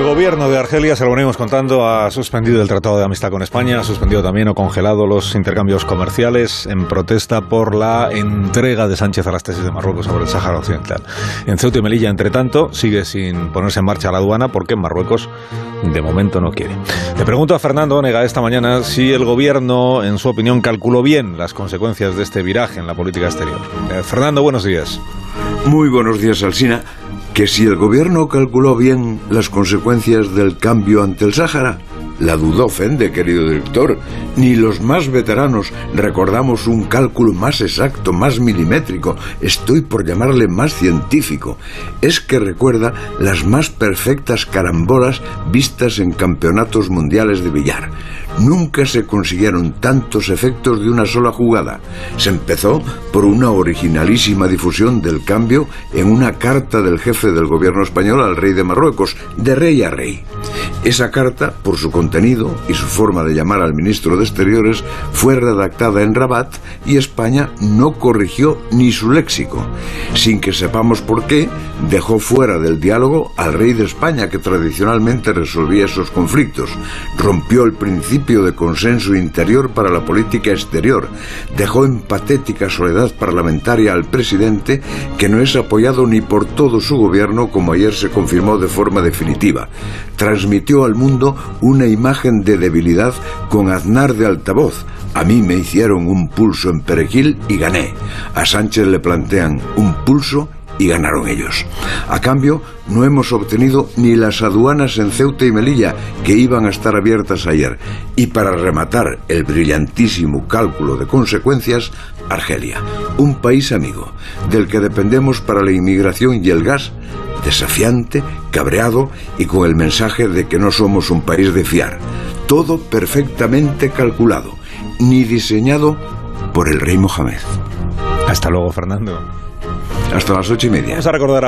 El gobierno de Argelia, se lo venimos contando, ha suspendido el Tratado de Amistad con España, ha suspendido también o congelado los intercambios comerciales en protesta por la entrega de Sánchez a las tesis de Marruecos sobre el Sáhara Occidental. En Ceuta y Melilla, entre tanto, sigue sin ponerse en marcha la aduana porque Marruecos de momento no quiere. Le pregunto a Fernando Onega esta mañana si el gobierno, en su opinión, calculó bien las consecuencias de este viraje en la política exterior. Eh, Fernando, buenos días. Muy buenos días, Alsina. Que si el gobierno calculó bien las consecuencias del cambio ante el Sáhara, la duda ofende, querido director. Ni los más veteranos recordamos un cálculo más exacto, más milimétrico, estoy por llamarle más científico. Es que recuerda las más perfectas carambolas vistas en campeonatos mundiales de billar. Nunca se consiguieron tantos efectos de una sola jugada. Se empezó por una originalísima difusión del cambio en una carta del jefe del gobierno español al rey de Marruecos, de rey a rey. Esa carta, por su contenido y su forma de llamar al ministro de Exteriores, fue redactada en Rabat y España no corrigió ni su léxico. Sin que sepamos por qué, dejó fuera del diálogo al rey de España que tradicionalmente resolvía esos conflictos. Rompió el principio de consenso interior para la política exterior. Dejó en patética soledad parlamentaria al presidente que no es apoyado ni por todo su gobierno como ayer se confirmó de forma definitiva. Transmitió al mundo una imagen de debilidad con Aznar de altavoz. A mí me hicieron un pulso en Perejil y gané. A Sánchez le plantean un pulso y ganaron ellos. A cambio, no hemos obtenido ni las aduanas en Ceuta y Melilla, que iban a estar abiertas ayer. Y para rematar el brillantísimo cálculo de consecuencias, Argelia, un país amigo, del que dependemos para la inmigración y el gas, desafiante, cabreado y con el mensaje de que no somos un país de fiar. Todo perfectamente calculado, ni diseñado por el rey Mohamed. Hasta luego, Fernando. Hasta las ocho y media. Vamos a recordar